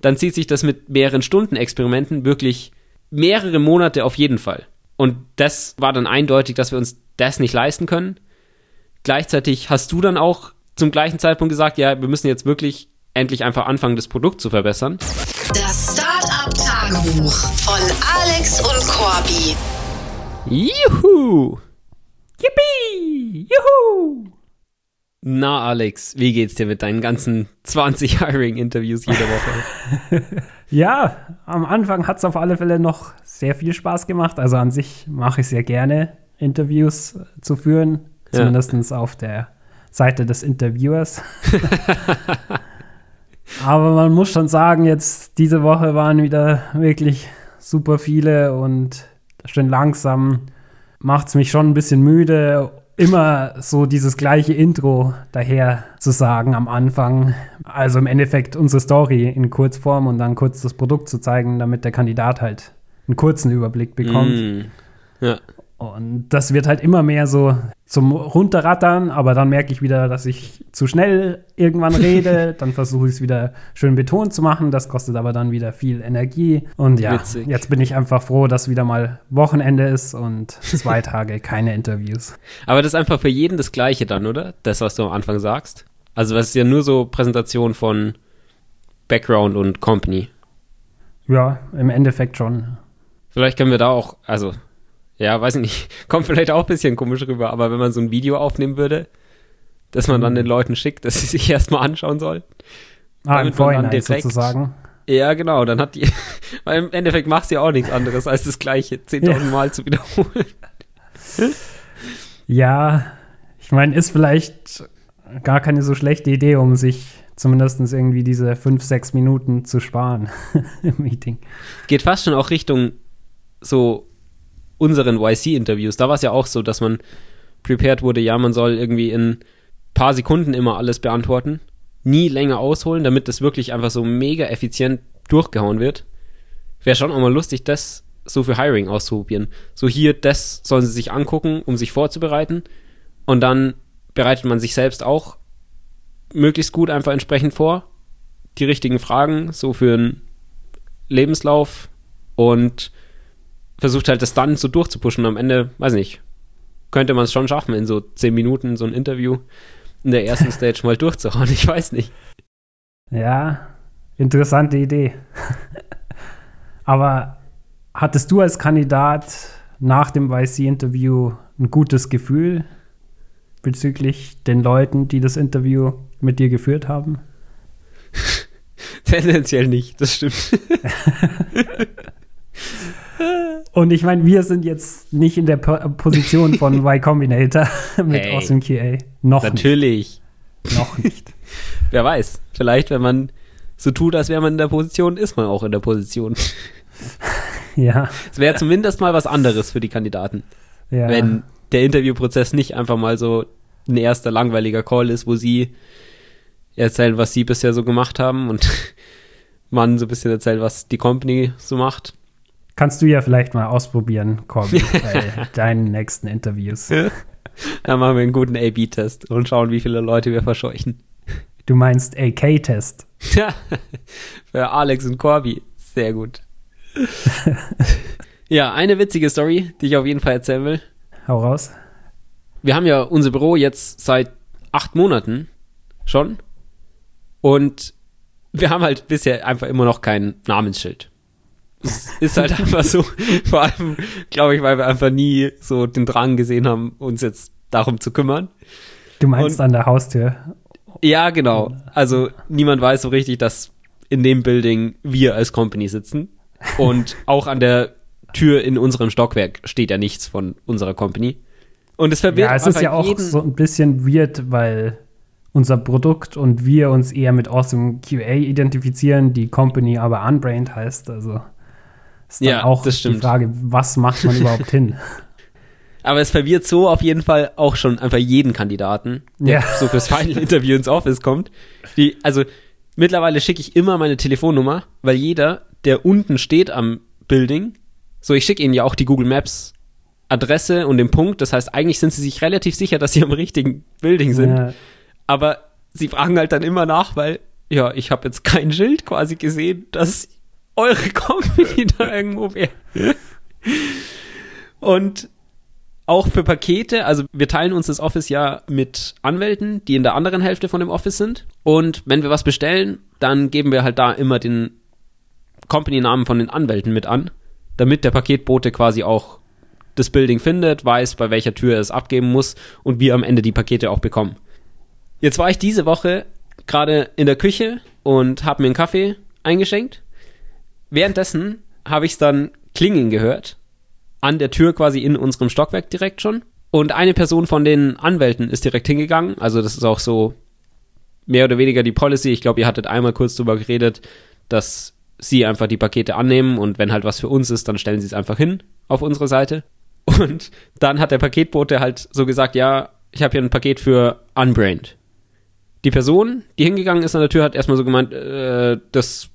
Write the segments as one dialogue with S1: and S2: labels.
S1: dann zieht sich das mit mehreren Stunden Experimenten wirklich mehrere Monate auf jeden Fall. Und das war dann eindeutig, dass wir uns das nicht leisten können. Gleichzeitig hast du dann auch zum gleichen Zeitpunkt gesagt, ja, wir müssen jetzt wirklich endlich einfach anfangen, das Produkt zu verbessern.
S2: Das Startup-Tagebuch von Alex und Corby.
S1: Juhu! Yippie! Juhu! Na, Alex, wie geht's dir mit deinen ganzen 20 Hiring-Interviews jede Woche?
S3: ja, am Anfang hat es auf alle Fälle noch sehr viel Spaß gemacht. Also an sich mache ich sehr gerne, Interviews zu führen. Zumindest ja. auf der Seite des Interviewers. Aber man muss schon sagen, jetzt diese Woche waren wieder wirklich super viele und schön langsam macht es mich schon ein bisschen müde, immer so dieses gleiche Intro daher zu sagen am Anfang. Also im Endeffekt unsere Story in Kurzform und dann kurz das Produkt zu zeigen, damit der Kandidat halt einen kurzen Überblick bekommt. Mm. Ja. Und das wird halt immer mehr so zum Runterrattern, aber dann merke ich wieder, dass ich zu schnell irgendwann rede. dann versuche ich es wieder schön betont zu machen. Das kostet aber dann wieder viel Energie. Und ja, Witzig. jetzt bin ich einfach froh, dass wieder mal Wochenende ist und zwei Tage keine Interviews.
S1: Aber das ist einfach für jeden das Gleiche dann, oder? Das, was du am Anfang sagst. Also, das ist ja nur so Präsentation von Background und Company.
S3: Ja, im Endeffekt schon.
S1: Vielleicht können wir da auch, also ja, weiß ich nicht, kommt vielleicht auch ein bisschen komisch rüber, aber wenn man so ein Video aufnehmen würde, dass man dann mhm. den Leuten schickt, dass sie sich erstmal anschauen sollen.
S3: Ah, im Vorhinein direkt, sozusagen.
S1: Ja, genau, dann hat die, weil im Endeffekt macht sie auch nichts anderes, als das Gleiche 10.000 ja. Mal zu wiederholen.
S3: ja, ich meine, ist vielleicht gar keine so schlechte Idee, um sich zumindest irgendwie diese fünf, sechs Minuten zu sparen im Meeting.
S1: Geht fast schon auch Richtung so unseren YC-Interviews, da war es ja auch so, dass man prepared wurde, ja, man soll irgendwie in paar Sekunden immer alles beantworten, nie länger ausholen, damit das wirklich einfach so mega effizient durchgehauen wird. Wäre schon auch mal lustig, das so für Hiring auszuprobieren. So hier, das sollen sie sich angucken, um sich vorzubereiten. Und dann bereitet man sich selbst auch möglichst gut einfach entsprechend vor. Die richtigen Fragen, so für einen Lebenslauf und versucht halt das dann so durchzupuschen. Am Ende, weiß nicht, könnte man es schon schaffen, in so zehn Minuten so ein Interview in der ersten Stage mal durchzuhauen. Ich weiß nicht.
S3: Ja, interessante Idee. Aber hattest du als Kandidat nach dem YC-Interview ein gutes Gefühl bezüglich den Leuten, die das Interview mit dir geführt haben?
S1: Tendenziell nicht, das stimmt.
S3: Und ich meine, wir sind jetzt nicht in der Position von Y Combinator mit hey, Awesome QA.
S1: Noch natürlich.
S3: nicht. Noch nicht.
S1: Wer weiß. Vielleicht, wenn man so tut, als wäre man in der Position, ist man auch in der Position.
S3: ja.
S1: Es wäre zumindest mal was anderes für die Kandidaten. Ja. Wenn der Interviewprozess nicht einfach mal so ein erster langweiliger Call ist, wo sie erzählen, was sie bisher so gemacht haben und man so ein bisschen erzählt, was die Company so macht.
S3: Kannst du ja vielleicht mal ausprobieren, Corby, bei deinen nächsten Interviews.
S1: Dann machen wir einen guten A-B-Test und schauen, wie viele Leute wir verscheuchen.
S3: Du meinst AK-Test?
S1: Ja, für Alex und Corby. Sehr gut. ja, eine witzige Story, die ich auf jeden Fall erzählen will.
S3: Hau raus.
S1: Wir haben ja unser Büro jetzt seit acht Monaten schon. Und wir haben halt bisher einfach immer noch kein Namensschild. Es ist halt einfach so, vor allem, glaube ich, weil wir einfach nie so den Drang gesehen haben, uns jetzt darum zu kümmern.
S3: Du meinst Und, an der Haustür?
S1: Ja, genau. Also niemand weiß so richtig, dass in dem Building wir als Company sitzen. Und auch an der Tür in unserem Stockwerk steht ja nichts von unserer Company. Und es verwirrt
S3: Ja, es ist ja auch so ein bisschen weird, weil unser Produkt und wir uns eher mit Awesome QA identifizieren, die Company aber Unbrained heißt. Also ist dann ja, auch die Frage, was macht man überhaupt hin?
S1: Aber es verwirrt so auf jeden Fall auch schon einfach jeden Kandidaten, der ja. so fürs Final Interview ins Office kommt. Die, also mittlerweile schicke ich immer meine Telefonnummer, weil jeder, der unten steht am Building, so ich schicke ihnen ja auch die Google Maps Adresse und den Punkt. Das heißt, eigentlich sind sie sich relativ sicher, dass sie am richtigen Building sind. Ja. Aber sie fragen halt dann immer nach, weil ja, ich habe jetzt kein Schild quasi gesehen, dass eure Company da irgendwo wäre. Und auch für Pakete, also wir teilen uns das Office ja mit Anwälten, die in der anderen Hälfte von dem Office sind. Und wenn wir was bestellen, dann geben wir halt da immer den Company-Namen von den Anwälten mit an, damit der Paketbote quasi auch das Building findet, weiß, bei welcher Tür er es abgeben muss und wir am Ende die Pakete auch bekommen. Jetzt war ich diese Woche gerade in der Küche und habe mir einen Kaffee eingeschenkt. Währenddessen habe ich es dann klingeln gehört. An der Tür quasi in unserem Stockwerk direkt schon. Und eine Person von den Anwälten ist direkt hingegangen. Also das ist auch so mehr oder weniger die Policy. Ich glaube, ihr hattet einmal kurz drüber geredet, dass sie einfach die Pakete annehmen und wenn halt was für uns ist, dann stellen sie es einfach hin auf unsere Seite. Und dann hat der Paketbote halt so gesagt, ja, ich habe hier ein Paket für Unbrained. Die Person, die hingegangen ist an der Tür, hat erstmal so gemeint, äh, das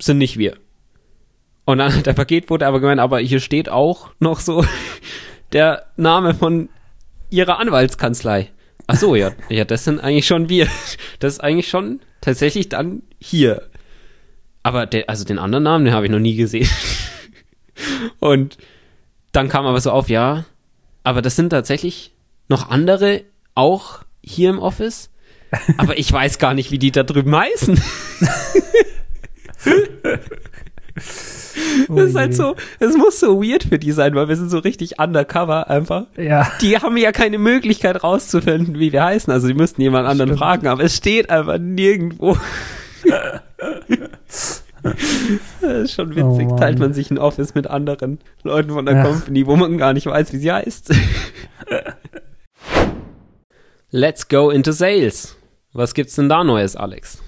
S1: sind nicht wir. Und dann hat der Paketbote aber gemeint, aber hier steht auch noch so der Name von ihrer Anwaltskanzlei. Ach so, ja, ja, das sind eigentlich schon wir. Das ist eigentlich schon tatsächlich dann hier. Aber der, also den anderen Namen, den habe ich noch nie gesehen. Und dann kam aber so auf, ja, aber das sind tatsächlich noch andere auch hier im Office. Aber ich weiß gar nicht, wie die da drüben heißen.
S3: Oh
S1: das ist halt so, es muss so weird für die sein, weil wir sind so richtig undercover einfach.
S3: Ja.
S1: Die haben ja keine Möglichkeit rauszufinden, wie wir heißen. Also die müssten jemand anderen
S3: Stimmt.
S1: fragen, aber es steht einfach nirgendwo. Das ist schon witzig.
S3: Oh.
S1: Teilt man sich ein Office mit anderen Leuten von der
S3: Ja.
S1: Company, wo man gar nicht weiß, wie sie heißt. Let's go into sales. Was gibt's denn da Neues, Alex?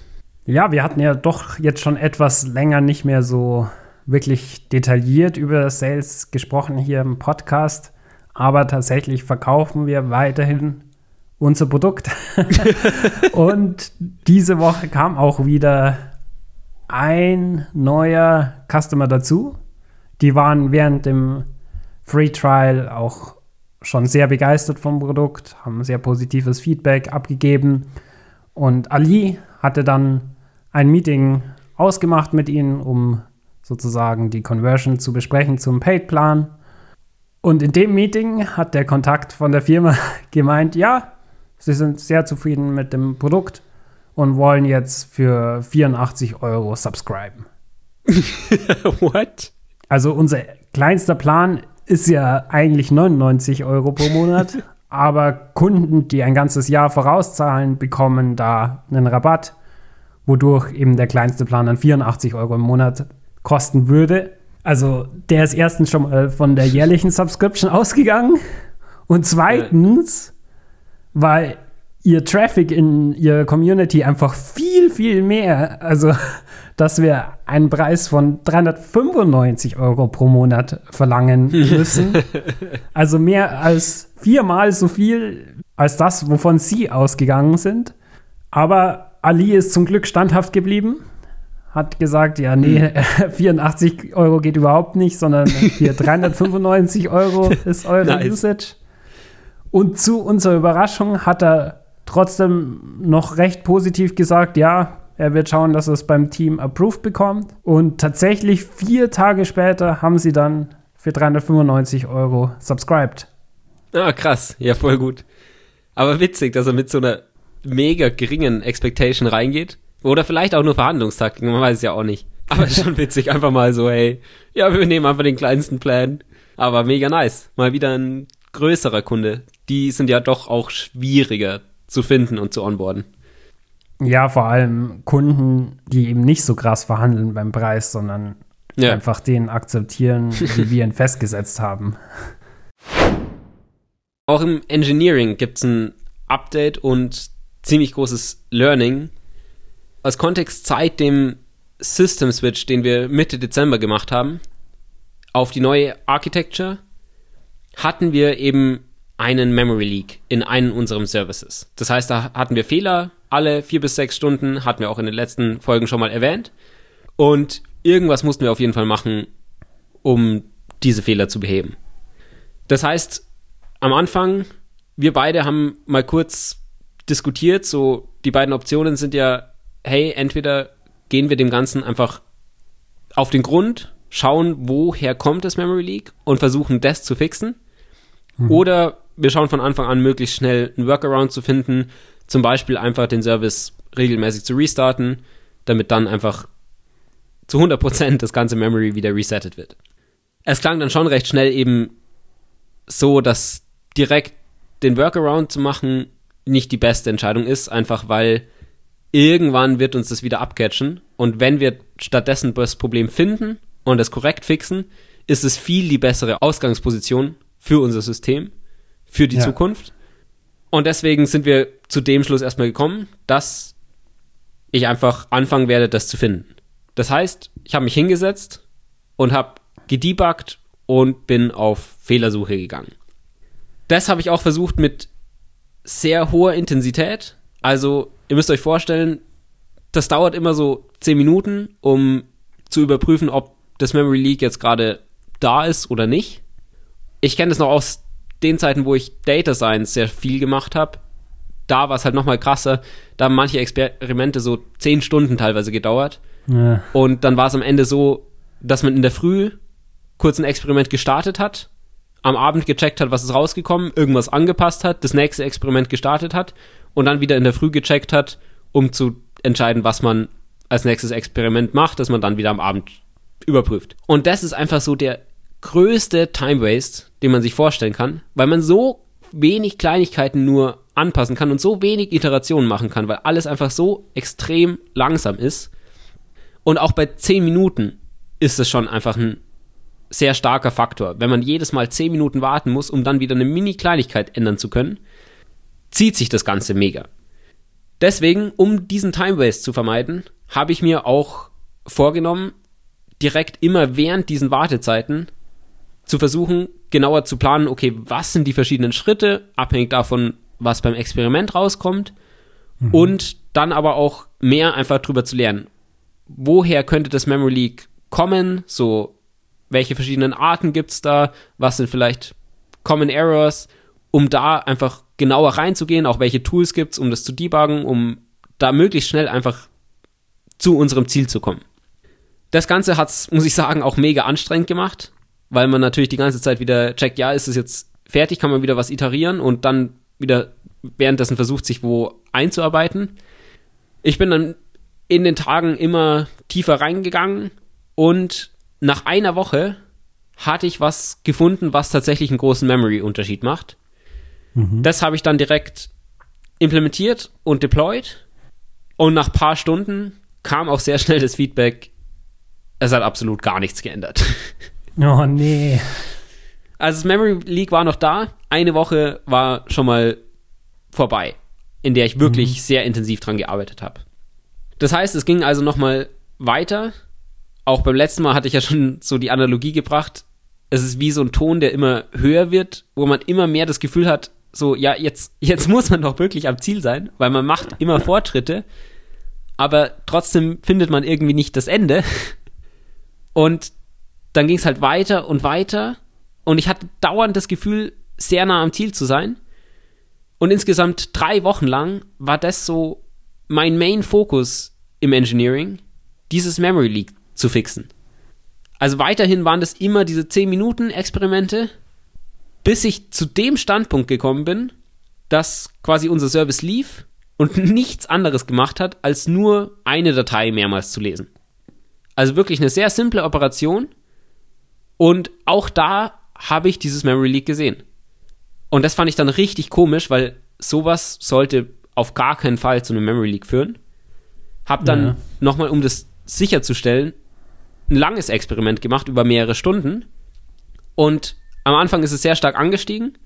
S3: Ja, wir hatten ja doch jetzt schon etwas länger nicht mehr so wirklich detailliert über Sales gesprochen hier im Podcast. Aber tatsächlich verkaufen wir weiterhin unser Produkt. Und diese Woche kam auch wieder ein neuer Customer dazu. Die waren während dem Free Trial auch schon sehr begeistert vom Produkt, haben sehr positives Feedback abgegeben. Und Ali hatte dann ein Meeting ausgemacht mit ihnen, um sozusagen die Conversion zu besprechen zum Paid-Plan. Und in dem Meeting hat der Kontakt von der Firma gemeint, ja, sie sind sehr zufrieden mit dem Produkt und wollen jetzt für 84 Euro subscriben.
S1: What?
S3: Also unser kleinster Plan ist ja eigentlich 99 Euro pro Monat, aber Kunden, die ein ganzes Jahr vorauszahlen, bekommen da einen Rabatt, wodurch eben der kleinste Plan dann 84 Euro im Monat kosten würde. Also der ist erstens schon mal von der jährlichen Subscription ausgegangen und zweitens, weil ihr Traffic in ihrer Community einfach viel, viel mehr, also dass wir einen Preis von 395 Euro pro Monat verlangen müssen. Also mehr als viermal so viel als das, wovon sie ausgegangen sind. Aber Ali ist zum Glück standhaft geblieben, hat gesagt, ja, nee, 84 Euro geht überhaupt nicht, sondern hier 395 Euro ist eure
S1: Nice.
S3: Usage. Und zu unserer Überraschung hat er trotzdem noch recht positiv gesagt, ja, er wird schauen, dass er es beim Team approved bekommt. Und tatsächlich vier Tage später haben sie dann für 395 Euro subscribed.
S1: Ah, krass. Ja, voll gut. Aber witzig, dass er mit so einer mega geringen Expectation reingeht. Oder vielleicht auch nur Verhandlungstaktik, man weiß es ja auch nicht. Aber ist schon witzig, einfach mal so, hey, ja, wir nehmen einfach den kleinsten Plan. Aber mega nice. Mal wieder ein größerer Kunde. Die sind ja doch auch schwieriger zu finden und zu onboarden.
S3: Ja, vor allem Kunden, die eben nicht so krass verhandeln beim Preis, sondern
S1: Ja.
S3: einfach den akzeptieren, wie wir ihn festgesetzt haben.
S1: Auch im Engineering gibt es ein Update und ziemlich großes Learning. Als Kontext seit dem System Switch, den wir Mitte Dezember gemacht haben, auf die neue Architecture, hatten wir eben einen Memory Leak in einen unserem Services. Das heißt, da hatten wir Fehler, alle vier bis sechs Stunden, hatten wir auch in den letzten Folgen schon mal erwähnt. Und irgendwas mussten wir auf jeden Fall machen, um diese Fehler zu beheben. Das heißt, am Anfang, wir beide haben mal kurz diskutiert, so die beiden Optionen sind ja hey, entweder gehen wir dem Ganzen einfach auf den Grund, schauen, woher kommt das Memory Leak und versuchen das zu fixen. Mhm. Oder wir schauen von Anfang an möglichst schnell einen Workaround zu finden, zum Beispiel einfach den Service regelmäßig zu restarten, damit dann einfach zu 100% das ganze Memory wieder resettet wird. Es klang dann schon recht schnell eben so, dass direkt den Workaround zu machen nicht die beste Entscheidung ist, einfach weil irgendwann wird uns das wieder abcatchen und wenn wir stattdessen das Problem finden und es korrekt fixen, ist es viel die bessere Ausgangsposition für unser System, für die ja. Zukunft. Und deswegen sind wir zu dem Schluss erstmal gekommen, dass ich einfach anfangen werde, das zu finden. Das heißt, ich habe mich hingesetzt und habe gedebuggt und bin auf Fehlersuche gegangen. Das habe ich auch versucht mit sehr hoher Intensität. Also, ihr müsst euch vorstellen, das dauert immer so 10 Minuten, um zu überprüfen, ob das Memory Leak jetzt gerade da ist oder nicht. Ich kenne das noch aus den Zeiten, wo ich Data Science sehr viel gemacht habe. Da war es halt nochmal krasser. Da haben manche Experimente so 10 Stunden teilweise gedauert. Ja. Und dann war es am Ende so, dass man in der Früh kurz ein Experiment gestartet hat, am Abend gecheckt hat, was ist rausgekommen, irgendwas angepasst hat, das nächste Experiment gestartet hat und dann wieder in der Früh gecheckt hat, um zu entscheiden, was man als nächstes Experiment macht, dass man dann wieder am Abend überprüft. Und das ist einfach so der größte Time Waste, den man sich vorstellen kann, weil man so wenig Kleinigkeiten nur anpassen kann und so wenig Iterationen machen kann, weil alles einfach so extrem langsam ist. Und auch bei 10 Minuten ist es schon einfach ein sehr starker Faktor. Wenn man jedes Mal 10 Minuten warten muss, um dann wieder eine Mini-Kleinigkeit ändern zu können, zieht sich das Ganze mega. Deswegen, um diesen Time Waste zu vermeiden, habe ich mir auch vorgenommen, direkt immer während diesen Wartezeiten zu versuchen, genauer zu planen, okay, was sind die verschiedenen Schritte, abhängig davon, was beim Experiment rauskommt, mhm. und dann aber auch mehr einfach drüber zu lernen. Woher könnte das Memory Leak kommen? So, welche verschiedenen Arten gibt es da? Was sind vielleicht Common Errors? Um da einfach genauer reinzugehen, auch welche Tools gibt es, um das zu debuggen, um da möglichst schnell einfach zu unserem Ziel zu kommen. Das Ganze hat es, muss ich sagen, auch mega anstrengend gemacht, weil man natürlich die ganze Zeit wieder checkt, ja, ist es jetzt fertig, kann man wieder was iterieren und dann wieder währenddessen versucht, sich wo einzuarbeiten. Ich bin dann in den Tagen immer tiefer reingegangen und nach einer Woche hatte ich was gefunden, was tatsächlich einen großen Memory-Unterschied macht. Mhm. Das habe ich dann direkt implementiert und deployed. Und nach ein paar Stunden kam auch sehr schnell das Feedback, es hat absolut gar nichts geändert.
S3: Oh nee.
S1: Also das Memory Leak war noch da. Eine Woche war schon mal vorbei, in der ich wirklich mhm. sehr intensiv dran gearbeitet habe. Das heißt, es ging also noch mal weiter. Auch beim letzten Mal hatte ich ja schon so die Analogie gebracht. Es ist wie so ein Ton, der immer höher wird, wo man immer mehr das Gefühl hat, so, ja, jetzt, jetzt muss man doch wirklich am Ziel sein, weil man macht immer Fortschritte, aber trotzdem findet man irgendwie nicht das Ende. Und dann ging es halt weiter und weiter und ich hatte dauernd das Gefühl, sehr nah am Ziel zu sein. Und insgesamt drei Wochen lang war das so mein Main-Fokus im Engineering, dieses Memory Leak zu fixen. Also weiterhin waren das immer diese 10 Minuten Experimente, bis ich zu dem Standpunkt gekommen bin, dass quasi unser Service lief und nichts anderes gemacht hat, als nur eine Datei mehrmals zu lesen. Also wirklich eine sehr simple Operation. Und auch da habe ich dieses Memory Leak gesehen. Und das fand ich dann richtig komisch, weil sowas sollte auf gar keinen Fall zu einem Memory Leak führen. Hab dann ja. nochmal, um das sicherzustellen, ein langes Experiment gemacht über mehrere Stunden. Und am Anfang ist es sehr stark angestiegen.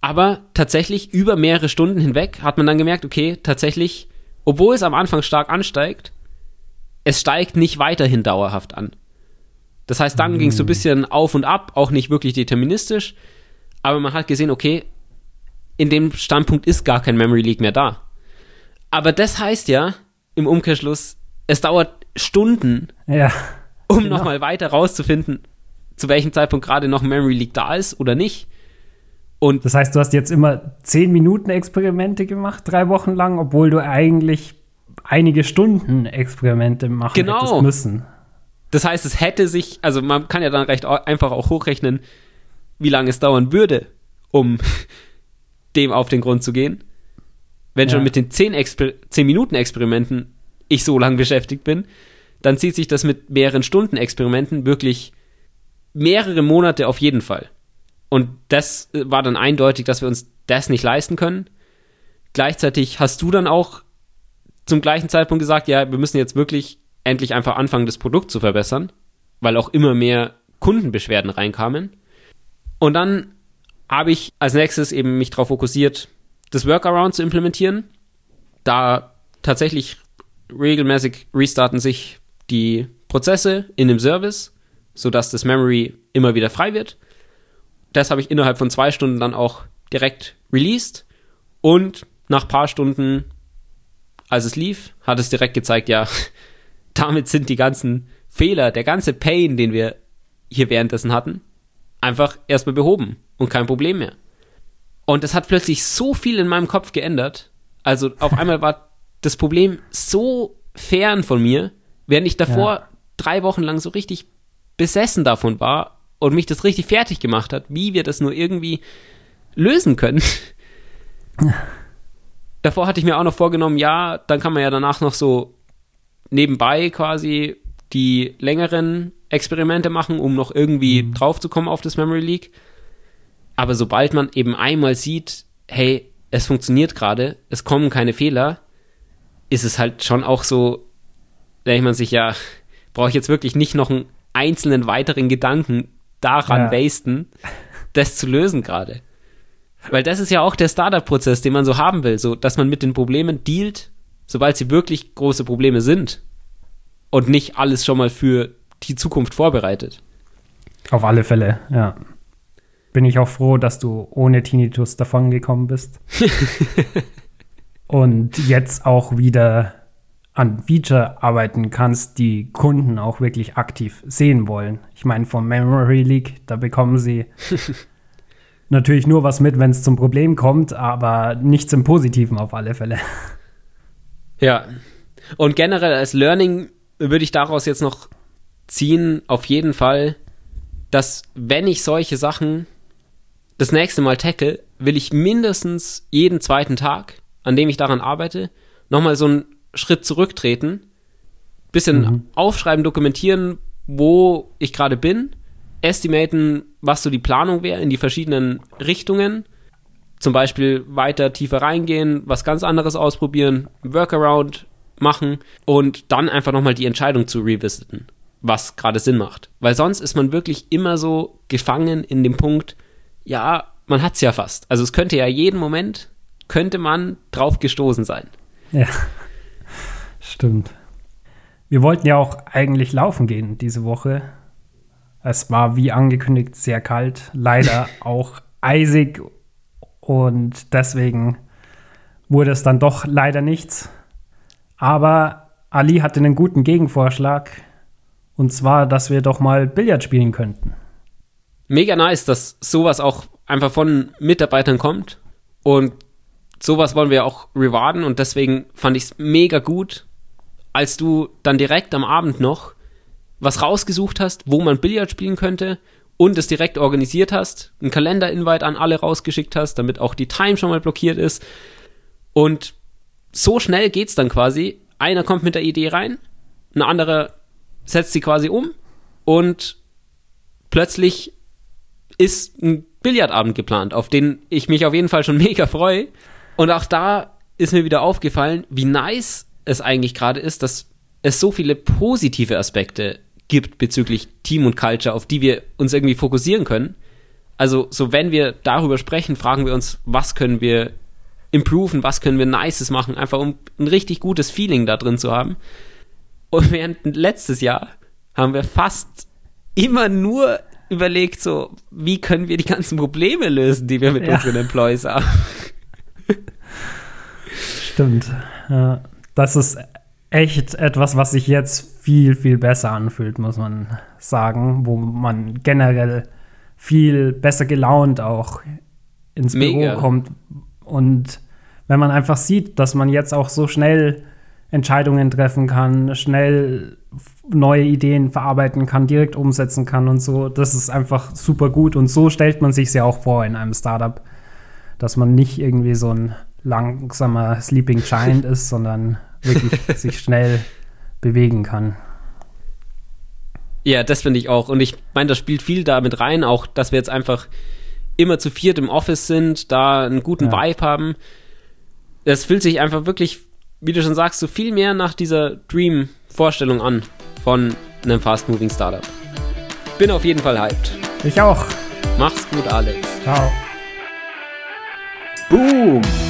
S1: Aber tatsächlich über mehrere Stunden hinweg hat man dann gemerkt, okay, tatsächlich, obwohl es am Anfang stark ansteigt, es steigt nicht weiterhin dauerhaft an. Das heißt, dann mm. ging es so ein bisschen auf und ab, auch nicht wirklich deterministisch, aber man hat gesehen, okay, in dem Standpunkt ist gar kein Memory Leak mehr da. Aber das heißt ja im Umkehrschluss, es dauert Stunden,
S3: ja,
S1: um genau. nochmal weiter rauszufinden, zu welchem Zeitpunkt gerade noch Memory Leak da ist oder nicht.
S3: Und das heißt, du hast jetzt immer 10 Minuten Experimente gemacht, drei Wochen lang, obwohl du eigentlich einige Stunden Experimente machen
S1: Genau.
S3: hättest müssen.
S1: Das heißt, es hätte sich, also man kann ja dann recht einfach auch hochrechnen, wie lange es dauern würde, um dem auf den Grund zu gehen. Wenn
S3: Ja.
S1: schon mit den 10, Exper 10 Minuten Experimenten ich so lang beschäftigt bin, dann zieht sich das mit mehreren Stunden Experimenten wirklich mehrere Monate auf jeden Fall. Und das äh, war dann eindeutig, dass wir uns das nicht leisten können. Gleichzeitig hast du dann auch zum gleichen Zeitpunkt gesagt, ja, wir müssen jetzt wirklich endlich einfach anfangen, das Produkt zu verbessern, weil auch immer mehr Kundenbeschwerden reinkamen. Und dann habe ich als nächstes eben mich darauf fokussiert, das Workaround zu implementieren. Da tatsächlich regelmäßig restarten sich die Prozesse in dem Service, sodass das Memory immer wieder frei wird. Das habe ich innerhalb von zwei Stunden dann auch direkt released und nach paar Stunden, als es lief, hat es direkt gezeigt, ja, damit sind die ganzen Fehler, der ganze Pain, den wir hier währenddessen hatten, einfach erstmal behoben und kein Problem mehr. Und es hat plötzlich so viel in meinem Kopf geändert. Also auf einmal war das Problem so fern von mir, während ich davor
S3: Ja.
S1: drei Wochen lang so richtig besessen davon war und mich das richtig fertig gemacht hat, wie wir das nur irgendwie lösen können. Davor hatte ich mir auch noch vorgenommen, ja, dann kann man ja danach noch so nebenbei quasi die längeren Experimente machen, um noch irgendwie draufzukommen auf das Memory Leak. Aber sobald man eben einmal sieht, hey, es funktioniert gerade, es kommen keine Fehler, ist es halt schon auch so, denkt man sich, ja, brauche ich jetzt wirklich nicht noch einen einzelnen weiteren Gedanken daran
S3: Ja.
S1: wasten, das zu lösen gerade. Weil das ist ja auch der Startup-Prozess, den man so haben will, so dass man mit den Problemen dealt, sobald sie wirklich große Probleme sind und nicht alles schon mal für die Zukunft vorbereitet.
S3: Auf alle Fälle, ja. Bin ich auch froh, dass du ohne Tinnitus davongekommen bist. Und jetzt auch wieder an Feature arbeiten kannst, die Kunden auch wirklich aktiv sehen wollen. Ich meine, vom Memory Leak, da bekommen sie natürlich nur was mit, wenn es zum Problem kommt, aber nichts im Positiven auf alle Fälle.
S1: Ja. Und generell als Learning würde ich daraus jetzt noch ziehen, auf jeden Fall, dass wenn ich solche Sachen das nächste Mal tackle, will ich mindestens jeden zweiten Tag, an dem ich daran arbeite, nochmal so einen Schritt zurücktreten, bisschen aufschreiben, dokumentieren, wo ich gerade bin, estimaten, was so die Planung wäre in die verschiedenen Richtungen, zum Beispiel weiter tiefer reingehen, was ganz anderes ausprobieren, Workaround machen und dann einfach nochmal die Entscheidung zu revisiten, was gerade Sinn macht. Weil sonst ist man wirklich immer so gefangen in dem Punkt, ja, man hat's ja fast. Also es könnte ja jeden Moment, könnte man drauf gestoßen sein.
S3: Ja, stimmt. Wir wollten ja auch eigentlich laufen gehen diese Woche. Es war wie angekündigt sehr kalt, leider auch eisig und deswegen wurde es dann doch leider nichts. Aber Ali hatte einen guten Gegenvorschlag und zwar, dass wir doch mal Billard spielen könnten.
S1: Mega nice, dass sowas auch einfach von Mitarbeitern kommt und sowas wollen wir auch rewarden und deswegen fand ich es mega gut, als du dann direkt am Abend noch was rausgesucht hast, wo man Billard spielen könnte und es direkt organisiert hast, einen Kalender-Invite an alle rausgeschickt hast, damit auch die Time schon mal blockiert ist. Und so schnell geht's dann quasi. Einer kommt mit der Idee rein, ein anderer setzt sie quasi um und plötzlich ist ein Billardabend geplant, auf den ich mich auf jeden Fall schon mega freue. Und auch da ist mir wieder aufgefallen, wie nice es eigentlich gerade ist, dass es so viele positive Aspekte gibt bezüglich Team und Culture, auf die wir uns irgendwie fokussieren können. Also, so wenn wir darüber sprechen, fragen wir uns, was können wir improven, was können wir Nices machen, einfach um ein richtig gutes Feeling da drin zu haben. Und während letztes Jahr haben wir fast immer nur überlegt, so, wie können wir die ganzen Probleme lösen, die wir mit
S3: Ja.
S1: unseren Employees haben.
S3: Stimmt. Ja, das ist echt etwas, was sich jetzt viel, viel besser anfühlt, muss man sagen, wo man generell viel besser gelaunt auch ins
S1: Mega.
S3: Büro kommt. Und wenn man einfach sieht, dass man jetzt auch so schnell Entscheidungen treffen kann, schnell neue Ideen verarbeiten kann, direkt umsetzen kann und so. Das ist einfach super gut und so stellt man sich ja auch vor in einem Startup, dass man nicht irgendwie so ein langsamer Sleeping Giant ist, sondern wirklich sich schnell bewegen kann.
S1: Ja, das finde ich auch. Und ich meine, das spielt viel damit rein, auch, dass wir jetzt einfach immer zu viert im Office sind, da einen guten ja. Vibe haben. Das fühlt sich einfach wirklich, wie du schon sagst, so viel mehr nach dieser Dream-Vorstellung an von einem Fast-Moving Startup. Bin auf jeden Fall hyped.
S3: Ich auch.
S1: Mach's gut, Alex.
S3: Ciao.
S4: Boom!